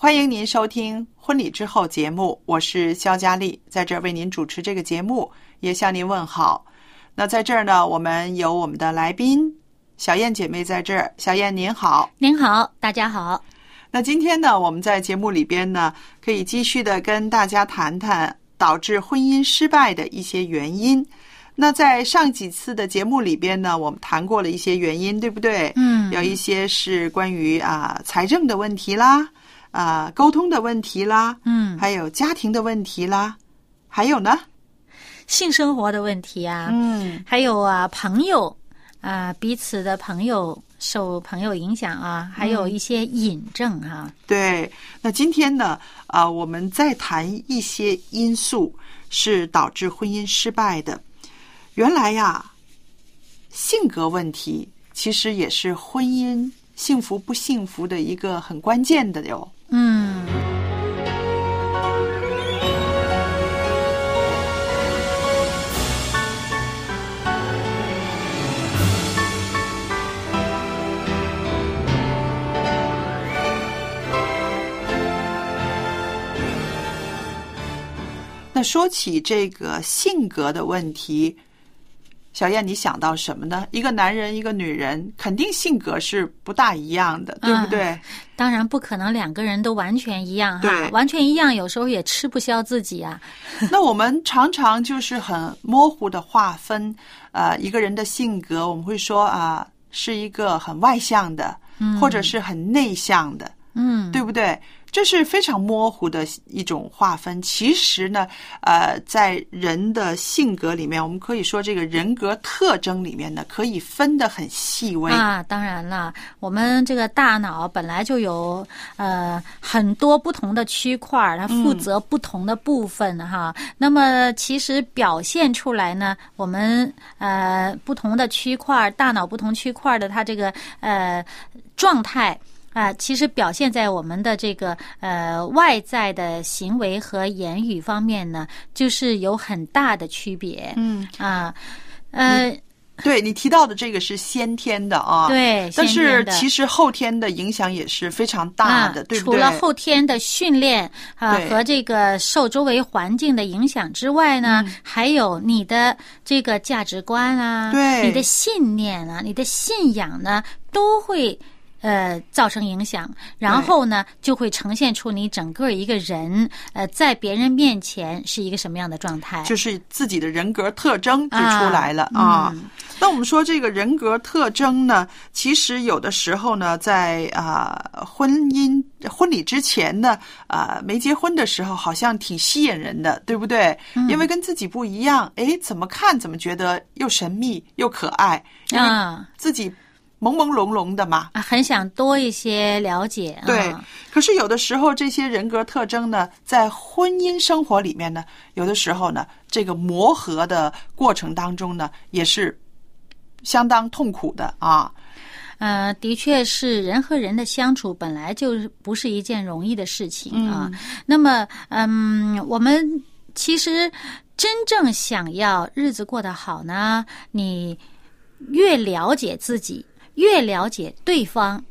欢迎您收听《婚礼之后》节目，我是肖佳丽，在这儿为您主持这个节目，也向您问好。那在这儿呢，我们有我们的来宾小燕姐妹在这儿，小燕您好。您好，大家好。那今天呢，我们在节目里边呢，可以继续的跟大家谈谈导致婚姻失败的一些原因。那在上几次的节目里边呢，我们谈过了一些原因，对不对？嗯有一些是关于啊财政的问题啦，啊沟通的问题啦，嗯，还有家庭的问题啦，还有呢，性生活的问题啊，嗯还有啊朋友啊彼此的朋友受朋友影响啊，还有一些引证啊，对。那今天呢，啊，我们再谈一些因素是导致婚姻失败的。原来呀，性格问题其实也是婚姻幸福不幸福的一个很关键的哟。嗯。那说起这个性格的问题，小燕，你想到什么呢？一个男人，一个女人，肯定性格是不大一样的，对不对？当然不可能两个人都完全一样哈，完全一样有时候也吃不消自己啊。那我们常常就是很模糊的划分，呃，一个人的性格，我们会说啊、是一个很外向的，或者是很内向的，嗯，对不对？这是非常模糊的一种划分。其实呢，呃，在人的性格里面，我们可以说这个人格特征里面呢，可以分得很细微。啊，当然了，我们这个大脑本来就有呃很多不同的区块儿，它负责不同的部分哈。那么其实表现出来呢，我们呃不同的区块儿，大脑不同区块儿的它这个呃状态。啊、其实表现在我们的这个呃外在的行为和言语方面呢，就是有很大的区别。嗯，啊，呃，对你提到的这个是先天的啊，。对，但是其实后天的影响也是非常大的，啊、对不对？除了后天的训练啊、对和这个受周围环境的影响之外呢，还有你的这个价值观啊，对你的信念啊，你的信仰呢，都会。呃，造成影响，然后呢，就会呈现出你整个一个人，呃，在别人面前是一个什么样的状态。就是自己的人格特征就出来了啊。嗯那我们说这个人格特征呢，其实有的时候呢，在啊、婚姻婚礼之前呢，啊、没结婚的时候，好像挺吸引人的，对不对？嗯因为跟自己不一样，哎，怎么看怎么觉得又神秘又可爱，因为啊自己朦朦胧胧的嘛。啊，很想多一些了解。啊对，可是有的时候这些人格特征呢，在婚姻生活里面呢，有的时候呢，这个磨合的过程当中呢，也是相当痛苦的啊。呃，的确是人和人的相处本来就是不是一件容易的事情啊。那么，嗯，我们其实真正想要日子过得好呢，你越了解自己，越了解对方，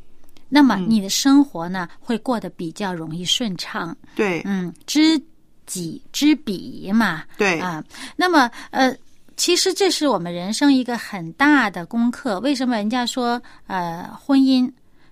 那么你的生活呢会过得比较容易顺畅。对，嗯，知己知彼嘛。对啊，那么呃。其实这是我们人生一个很大的功课。为什么人家说，呃，婚姻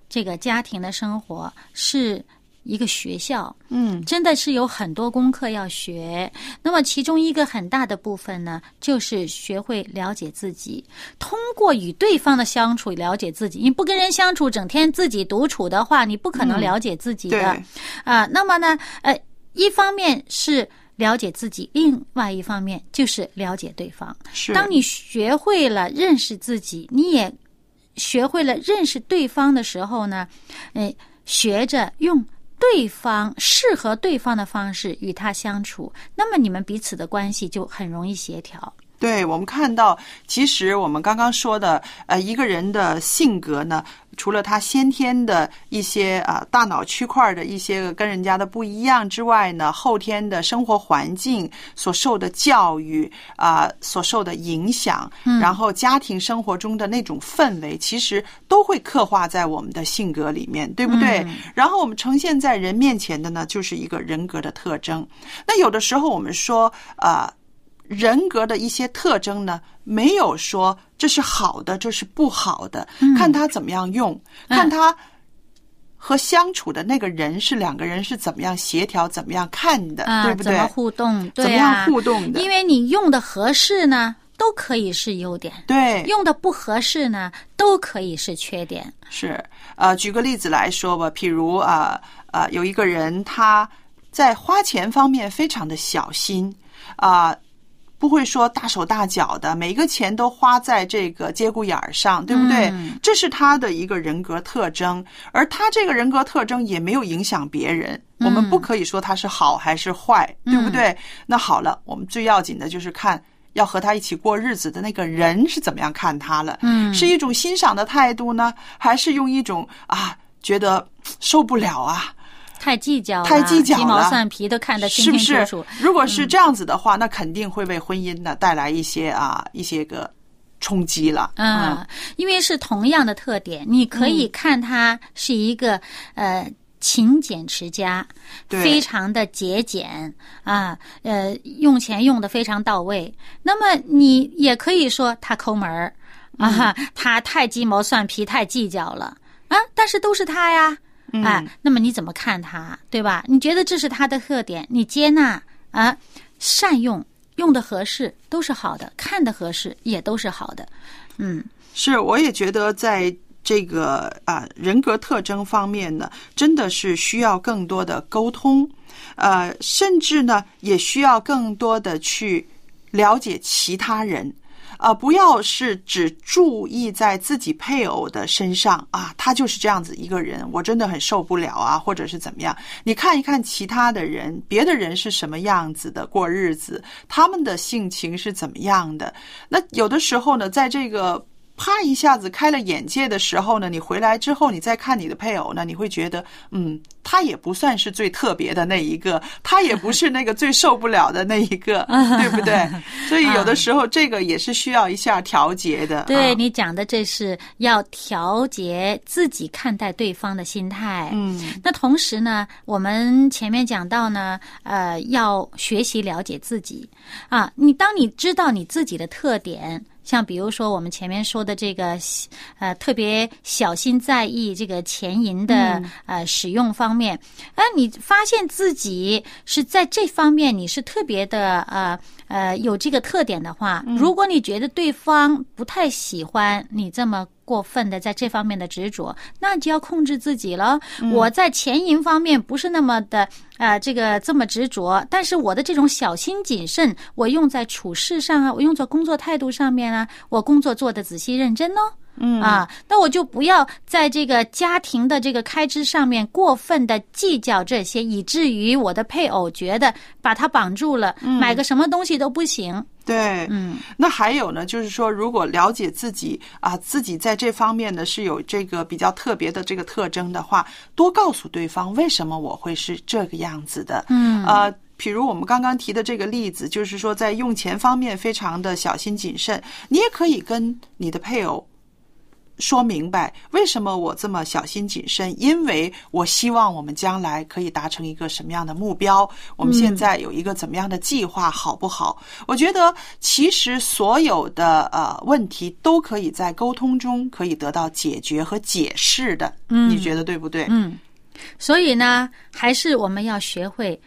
这个家庭的生活是一个学校？嗯，真的是有很多功课要学。那么其中一个很大的部分呢，就是学会了解自己，通过与对方的相处了解自己。你不跟人相处，整天自己独处的话，你不可能了解自己的。对啊，那么呢，呃，一方面是。了解自己，另外一方面就是了解对方。是当你学会了认识自己，你也学会了认识对方的时候呢，呃，学着用对方适合对方的方式与他相处，那么你们彼此的关系就很容易协调。对我们看到，其实我们刚刚说的，呃，一个人的性格呢，除了他先天的一些啊大脑区块的一些跟人家的不一样之外呢，后天的生活环境所受的教育啊，所受的影响，然后家庭生活中的那种氛围，其实都会刻画在我们的性格里面，对不对？然后我们呈现在人面前的呢，就是一个人格的特征。那有的时候我们说，啊。人格的一些特征呢，没有说这是好的，这是不好的，看他怎么样用，看他和相处的那个人是两个人是怎么样协调，怎么样看的，对不对？怎么互动？怎么样互动的？因为你用的合适呢，都可以是优点；对，用的不合适呢，都可以是缺点。是，呃，举个例子来说吧，譬如啊啊，有一个人他在花钱方面非常的小心啊。不会说大手大脚的，每一个钱都花在这个节骨眼儿上，对不对？这是他的一个人格特征，而他这个人格特征也没有影响别人。我们不可以说他是好还是坏，对不对？那好了，我们最要紧的就是看要和他一起过日子的那个人是怎么样看他了。嗯，是一种欣赏的态度呢，还是用一种啊觉得受不了啊？太计较，太计较了，鸡毛蒜皮都看得清清楚楚。如果是这样子的话，那肯定会为婚姻呢带来一些啊一些个冲击了。嗯，因为是同样的特点，你可以看他是一个呃勤俭持家，非常的节俭啊，呃用钱用的非常到位。那么你也可以说他抠门儿啊，他太鸡毛蒜皮，太计较了啊。但是都是他呀。哎，那么你怎么看他，对吧？你觉得这是他的特点，你接纳啊，善用，用的合适都是好的，看的合适也都是好的。嗯，是，我也觉得在这个啊人格特征方面呢，真的是需要更多的沟通，呃，甚至呢也需要更多的去了解其他人。啊，不要是只注意在自己配偶的身上啊，他就是这样子一个人，我真的很受不了啊，或者是怎么样？你看一看其他的人，别的人是什么样子的过日子，他们的性情是怎么样的？那有的时候呢，在这个。啪一下子开了眼界的时候呢，你回来之后，你再看你的配偶呢，你会觉得，嗯，他也不算是最特别的那一个，他也不是那个最受不了的那一个，对不对？所以有的时候这个也是需要一下调节的。对你讲的，这是要调节自己看待对方的心态。嗯，那同时呢，我们前面讲到呢，呃，要学习了解自己啊。你当你知道你自己的特点。像比如说我们前面说的这个，呃，特别小心在意这个钱银的呃使用方面，哎，你发现自己是在这方面你是特别的呃呃有这个特点的话，如果你觉得对方不太喜欢你这么。过分的在这方面的执着，那就要控制自己了。我在钱银方面不是那么的呃，这个这么执着，但是我的这种小心谨慎，我用在处事上啊，我用在工作态度上面啊，我工作做的仔细认真哦。嗯啊，那我就不要在这个家庭的这个开支上面过分的计较这些，以至于我的配偶觉得把他绑住了，买个什么东西都不行。对，嗯，那还有呢，就是说，如果了解自己啊，自己在这方面呢是有这个比较特别的这个特征的话，多告诉对方为什么我会是这个样子的。嗯呃，比如我们刚刚提的这个例子，就是说在用钱方面非常的小心谨慎，你也可以跟你的配偶。说明白为什么我这么小心谨慎？因为我希望我们将来可以达成一个什么样的目标？我们现在有一个怎么样的计划，好不好？我觉得其实所有的呃问题都可以在沟通中可以得到解决和解释的。嗯你觉得对不对？嗯，所以呢，还是我们要学会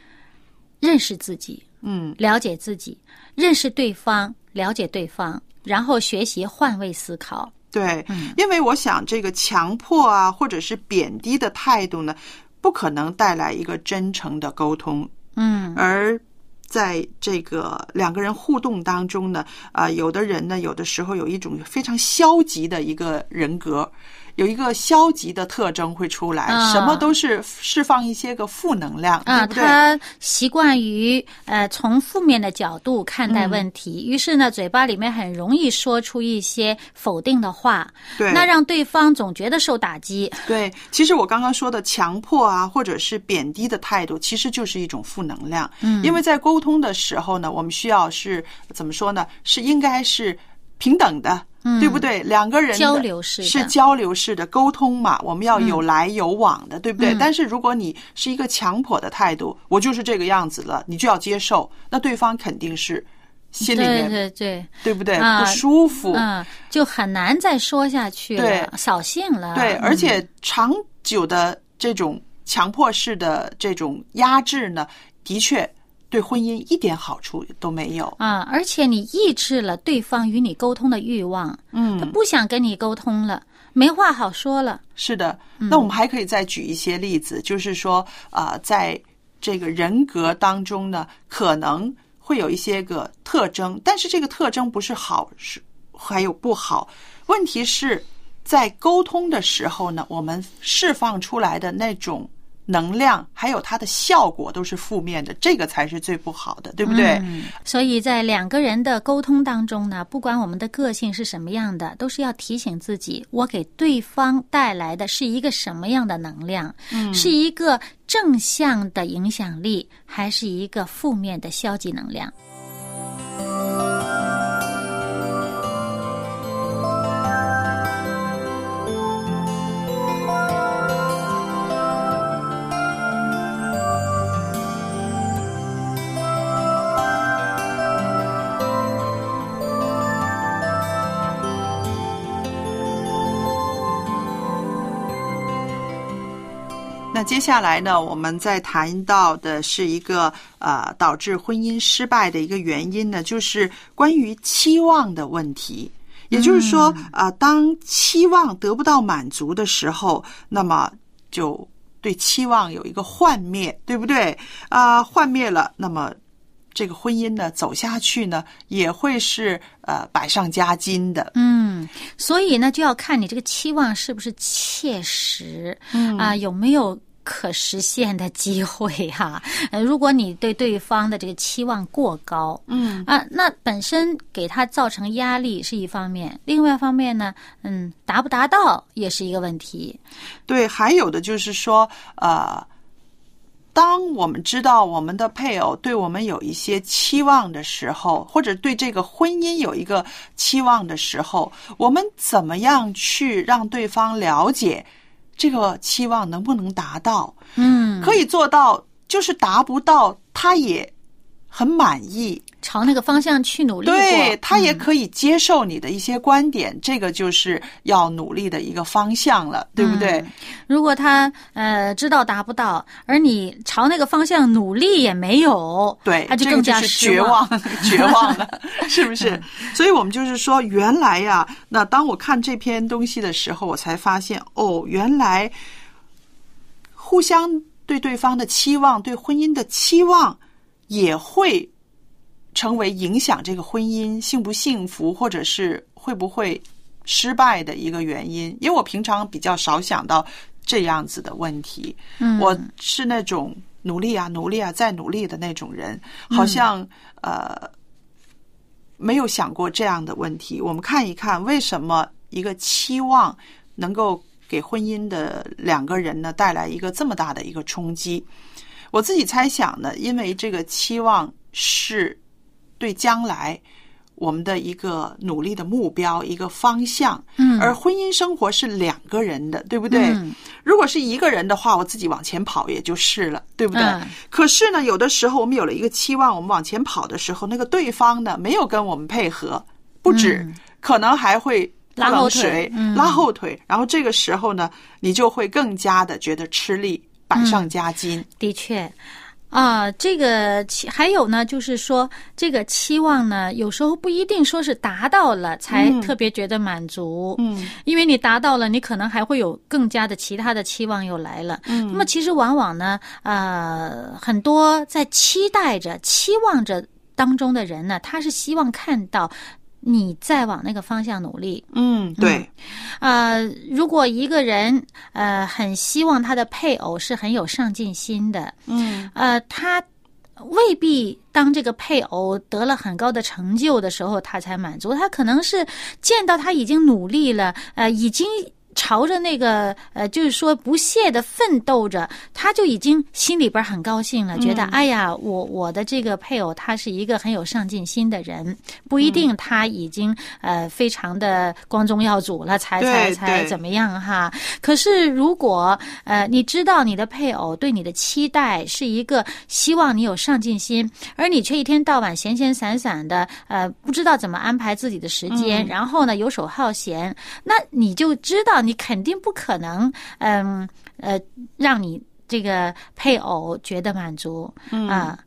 认识自己，嗯了解自己，认识对方，了解对方，然后学习换位思考。对，因为我想这个强迫啊，或者是贬低的态度呢，不可能带来一个真诚的沟通。嗯。而在这个两个人互动当中呢，啊、有的人呢，有的时候有一种非常消极的一个人格，有一个消极的特征会出来，啊什么都是释放一些个负能量，啊，对不对？他习惯于呃从负面的角度看待问题，于是呢，嘴巴里面很容易说出一些否定的话，对，那让对方总觉得受打击。对，其实我刚刚说的强迫啊，或者是贬低的态度，其实就是一种负能量。嗯，因为在沟通的时候呢，我们需要是怎么说呢？是应该是平等的。对不对？两个人交流式是交流式的沟通嘛，我们要有来有往的，对不对？但是如果你是一个强迫的态度，我就是这个样子了，你就要接受，那对方肯定是心里面对对，对不对？啊不舒服，嗯，就很难再说下去对了，扫兴了。对，嗯而且长久的这种强迫式的这种压制呢，的确对婚姻一点好处都没有。啊，而且你抑制了对方与你沟通的欲望，嗯他嗯，不想跟你沟通了，没话好说了。是的。嗯那我们还可以再举一些例子，就是说，啊，在这个人格当中呢，可能会有一些个特征，但是这个特征不是好，是还有不好。问题是在沟通的时候呢，我们释放出来的那种能量，还有它的效果都是负面的，这个才是最不好的，对不对？嗯，所以在两个人的沟通当中呢，不管我们的个性是什么样的，都是要提醒自己，我给对方带来的是一个什么样的能量，嗯是一个正向的影响力，还是一个负面的消极能量？接下来呢，我们再谈到的是一个呃导致婚姻失败的一个原因呢，就是关于期望的问题。也就是说，啊、当期望得不到满足的时候，那么就对期望有一个幻灭，对不对？啊、幻灭了，那么这个婚姻呢走下去呢，也会是呃百上加斤的。嗯，所以呢，就要看你这个期望是不是切实，嗯啊、有没有可实现的机会哈、呃，如果你对对方的这个期望过高，嗯啊，那本身给他造成压力是一方面，另外一方面呢，嗯，达不达到也是一个问题。对，还有的就是说，呃，当我们知道我们的配偶对我们有一些期望的时候，或者对这个婚姻有一个期望的时候，我们怎么样去让对方了解这个期望能不能达到？嗯，可以做到，就是达不到，他也很满意。朝那个方向去努力。对他也嗯可以接受你的一些观点，这个就是要努力的一个方向了，对不对？嗯如果他呃知道达不到，而你朝那个方向努力也没有，对，他就这个更加就是绝望，绝望了，是不是？所以我们就是说，原来呀、那当我看这篇东西的时候，我才发现，哦，原来互相对对方的期望，对婚姻的期望，也会成为影响这个婚姻幸不幸福，或者是会不会失败的一个原因。因为我平常比较少想到这样子的问题。嗯我是那种努力啊、努力啊、再努力的那种人，好像、呃，没有想过这样的问题。我们看一看，为什么一个期望能够给婚姻的两个人呢带来一个这么大的一个冲击？我自己猜想呢，因为这个期望是对将来我们的一个努力的目标、一个方向。嗯而婚姻生活是两个人的，对不对？嗯如果是一个人的话，我自己往前跑也就是了，对不对？嗯可是呢，有的时候我们有了一个期望，我们往前跑的时候，那个对方呢没有跟我们配合，不止，可能还会嗯拉后腿拉后腿，然后这个时候呢，你就会更加的觉得吃力，百上加斤。的确，啊，这个期还有呢，就是说这个期望呢，有时候不一定说是达到了才嗯。特别觉得满足，嗯。因为你达到了，你可能还会有更加的其他的期望又来了。嗯。那么其实往往呢，呃，很多在期待着、期望着当中的人呢，他是希望看到你再往那个方向努力。嗯，对，呃，如果一个人呃很希望他的配偶是很有上进心的，嗯呃，他未必当这个配偶得了很高的成就的时候，他才满足。他可能是见到他已经努力了，呃，已经。朝着那个呃，就是说不懈的奋斗着，他就已经心里边很高兴了，觉得哎呀，我我的这个配偶他是一个很有上进心的人，不一定他已经呃非常的光宗耀祖了，才才才怎么样哈。可是如果呃你知道你的配偶对你的期待是一个希望你有上进心，而你却一天到晚闲闲散散的，呃不知道怎么安排自己的时间，然后呢游手好闲，那你就知道你肯定不可能，嗯呃让你这个配偶觉得满足啊、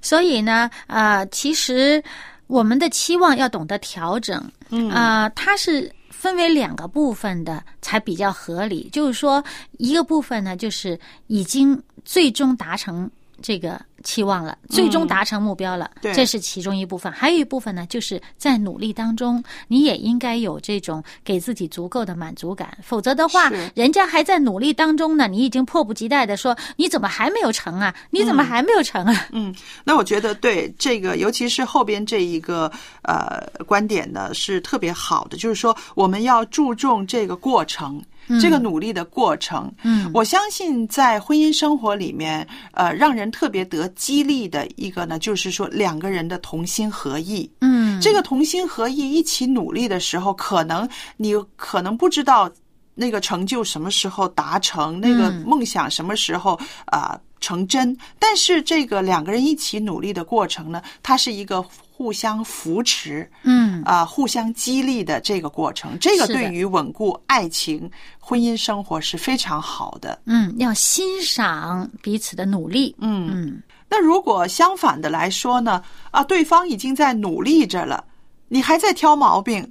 所以呢，呃，其实我们的期望要懂得调整，嗯啊、它是分为两个部分的，才比较合理。就是说，一个部分呢，就是已经最终达成这个期望了，最终达成目标了，对这是其中一部分。还有一部分呢，就是在努力当中，你也应该有这种给自己足够的满足感，否则的话，人家还在努力当中呢，你已经迫不及待的说，你怎么还没有成啊？你怎么还没有成啊？嗯，那我觉得对这个，尤其是后边这一个呃观点呢，是特别好的，就是说我们要注重这个过程。这个努力的过程，嗯，我相信在婚姻生活里面，呃，让人特别得激励的一个呢，就是说两个人的同心合意。嗯，这个同心合意一起努力的时候，可能你可能不知道那个成就什么时候达成，那个嗯梦想什么时候啊、呃成真。但是这个两个人一起努力的过程呢，它是一个互相扶持嗯啊、互相激励的这个过程。这个对于稳固爱情、婚姻生活是非常好的。嗯，要欣赏彼此的努力。嗯。嗯那如果相反的来说呢？啊，对方已经在努力着了，你还在挑毛病，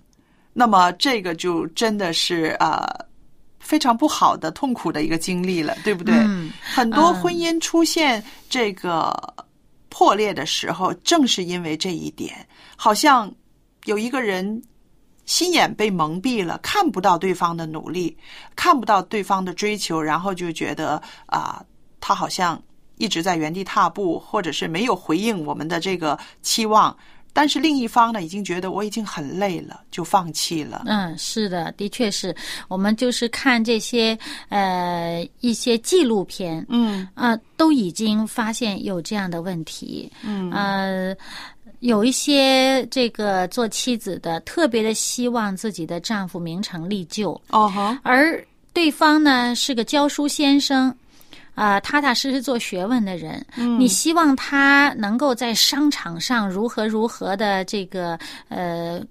那么这个就真的是呃非常不好的、痛苦的一个经历了，对不对？嗯很多婚姻出现这个破裂的时候，正是因为这一点，好像有一个人。心眼被蒙蔽了，看不到对方的努力，看不到对方的追求，然后就觉得啊、他好像一直在原地踏步，或者是没有回应我们的这个期望。但是另一方呢，已经觉得我已经很累了，就放弃了。嗯，是的，的确是我们就是看这些呃一些纪录片，嗯啊，都已经发现有这样的问题。嗯呃，有一些这个做妻子的特别的希望自己的丈夫名成利就，哦哈，而对方呢是个教书先生。啊、踏踏实实做学问的人，嗯你希望他能够在商场上如何如何的这个呃，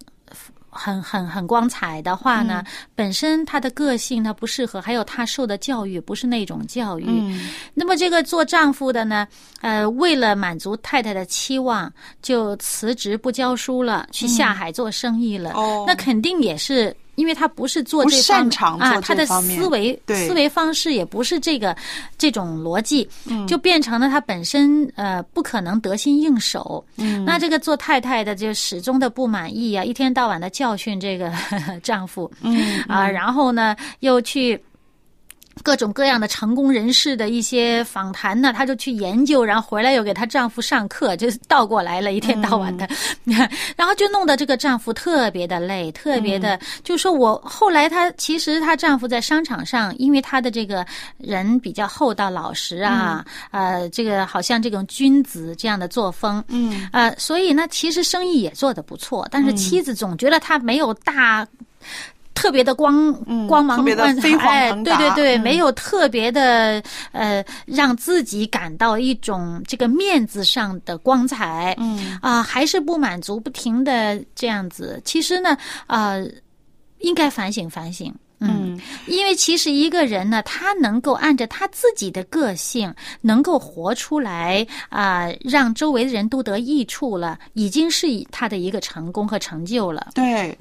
很很很光彩的话呢，嗯本身他的个性他不适合，还有他受的教育不是那种教育，嗯那么这个做丈夫的呢，呃，为了满足太太的期望，就辞职不教书了，去下海做生意了。那肯定也是。因为他不是做这方擅长做啊，这他的思维思维方式也不是这个这种逻辑，嗯。就变成了他本身呃不可能得心应手。嗯。那这个做太太的就始终的不满意啊，一天到晚的教训这个 丈夫，嗯啊，然后呢又去各种各样的成功人士的一些访谈呢，她就去研究，然后回来又给她丈夫上课，就是倒过来了，一天到晚的，然后就弄得这个丈夫特别的累，特别的，就说我后来她其实她丈夫在商场上，因为他的这个人比较厚道老实啊，呃，这个好像这种君子这样的作风，嗯，呃，所以呢，其实生意也做得不错，但是妻子总觉得他没有大。特别的光光芒万飞黄哎，对对对，嗯没有特别的呃，让自己感到一种这个面子上的光彩，嗯啊、还是不满足，不停的这样子。其实呢，呃，应该反省反省。嗯，因为其实一个人呢，他能够按照他自己的个性，能够活出来啊、让周围的人都得益处了，已经是他的一个成功和成就了。对，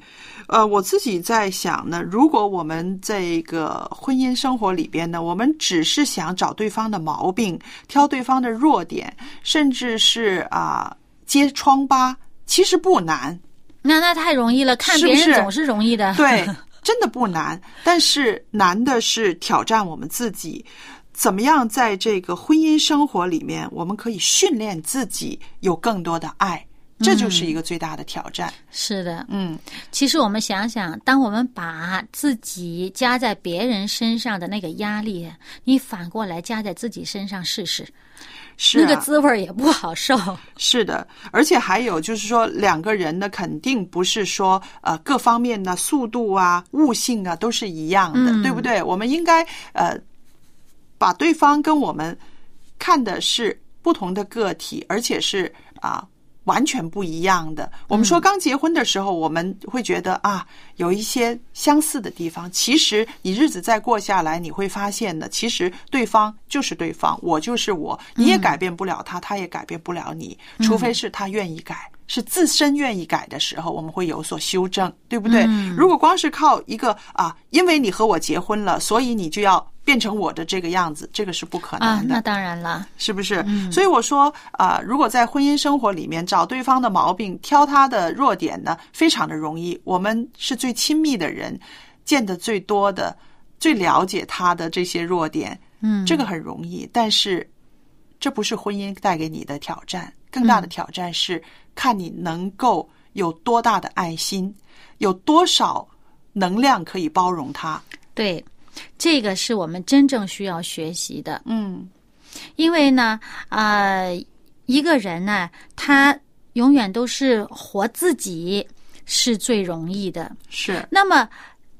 呃，我自己在想呢，如果我们这个婚姻生活里边呢，我们只是想找对方的毛病，挑对方的弱点，甚至是啊、揭疮疤，其实不难，那那太容易了，看别人总是容易的。对，真的不难。但是难的是挑战我们自己，怎么样在这个婚姻生活里面，我们可以训练自己有更多的爱，这就是一个最大的挑战。是的，嗯，其实我们想想，当我们把自己加在别人身上的那个压力，你反过来加在自己身上试试，是、啊、那个滋味儿也不好受。是的，而且还有就是说，两个人呢，肯定不是说呃各方面的速度啊、悟性啊都是一样的，嗯对不对？我们应该呃把对方跟我们看的是不同的个体，而且是啊。完全不一样的。我们说刚结婚的时候，我们会觉得啊，有一些相似的地方。其实你日子再过下来，你会发现呢，其实对方就是对方，我就是我，你也改变不了他，他也改变不了你，除非是他愿意改。是自身愿意改的时候，我们会有所修正，对不对？如果光是靠一个啊，因为你和我结婚了，所以你就要变成我的这个样子，这个是不可啊，能的。那当然了，是不是？所以我说啊、如果在婚姻生活里面找对方的毛病，挑他的弱点呢，非常的容易。我们是最亲密的人，见得最多的、最了解他的这些弱点，嗯，这个很容易。但是，这不是婚姻带给你的挑战，更大的挑战是看你能够有多大的爱心，有多少能量可以包容他。对，这个是我们真正需要学习的。嗯因为呢，呃，一个人呢，他永远都是活自己是最容易的。是，那么，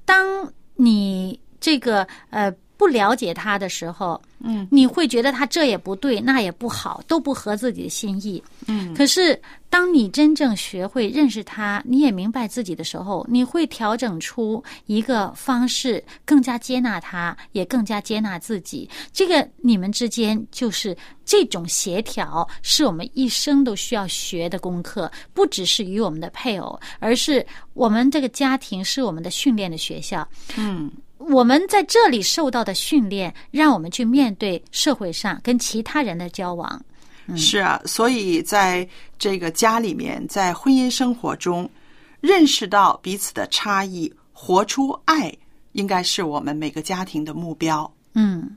当你这个呃不了解他的时候，嗯你会觉得他这也不对，那也不好，都不合自己的心意。嗯可是，当你真正学会认识他，你也明白自己的时候，你会调整出一个方式，更加接纳他，也更加接纳自己。这个你们之间就是这种协调，是我们一生都需要学的功课，不只是与我们的配偶，而是我们这个家庭是我们的训练的学校。嗯。我们在这里受到的训练，让我们去面对社会上跟其他人的交往。是啊，所以在这个家里面，在婚姻生活中，认识到彼此的差异，活出爱，应该是我们每个家庭的目标。嗯。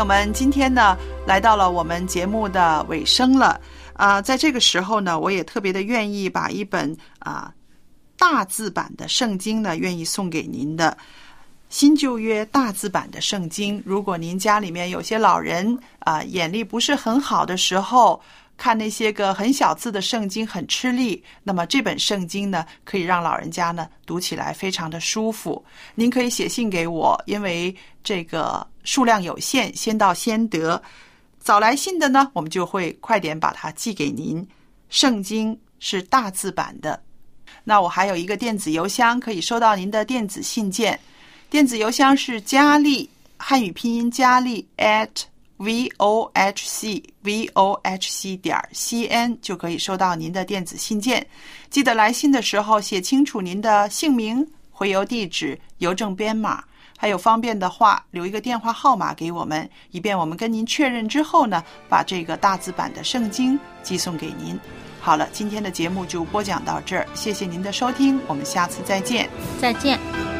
友们，今天呢来到了我们节目的尾声了。啊、在这个时候呢，我也特别的愿意把一本啊、大字版的圣经呢，愿意送给您的。新旧约大字版的圣经，如果您家里面有些老人啊、眼力不是很好的时候，看那些个很小字的圣经很吃力，那么这本圣经呢，可以让老人家呢读起来非常的舒服。您可以写信给我，因为这个数量有限，先到先得。早来信的呢，我们就会快点把它寄给您。圣经是大字版的，那我还有一个电子邮箱可以收到您的电子信件，电子邮箱是佳丽汉语拼音佳丽 at v o h c v o h c 点 c n 就可以收到您的电子信件。记得来信的时候写清楚您的姓名、回邮地址、邮政编码。还有方便的话，留一个电话号码给我们，以便我们跟您确认之后呢，把这个大字版的圣经寄送给您。好了，今天的节目就播讲到这儿，谢谢您的收听，我们下次再见。再见。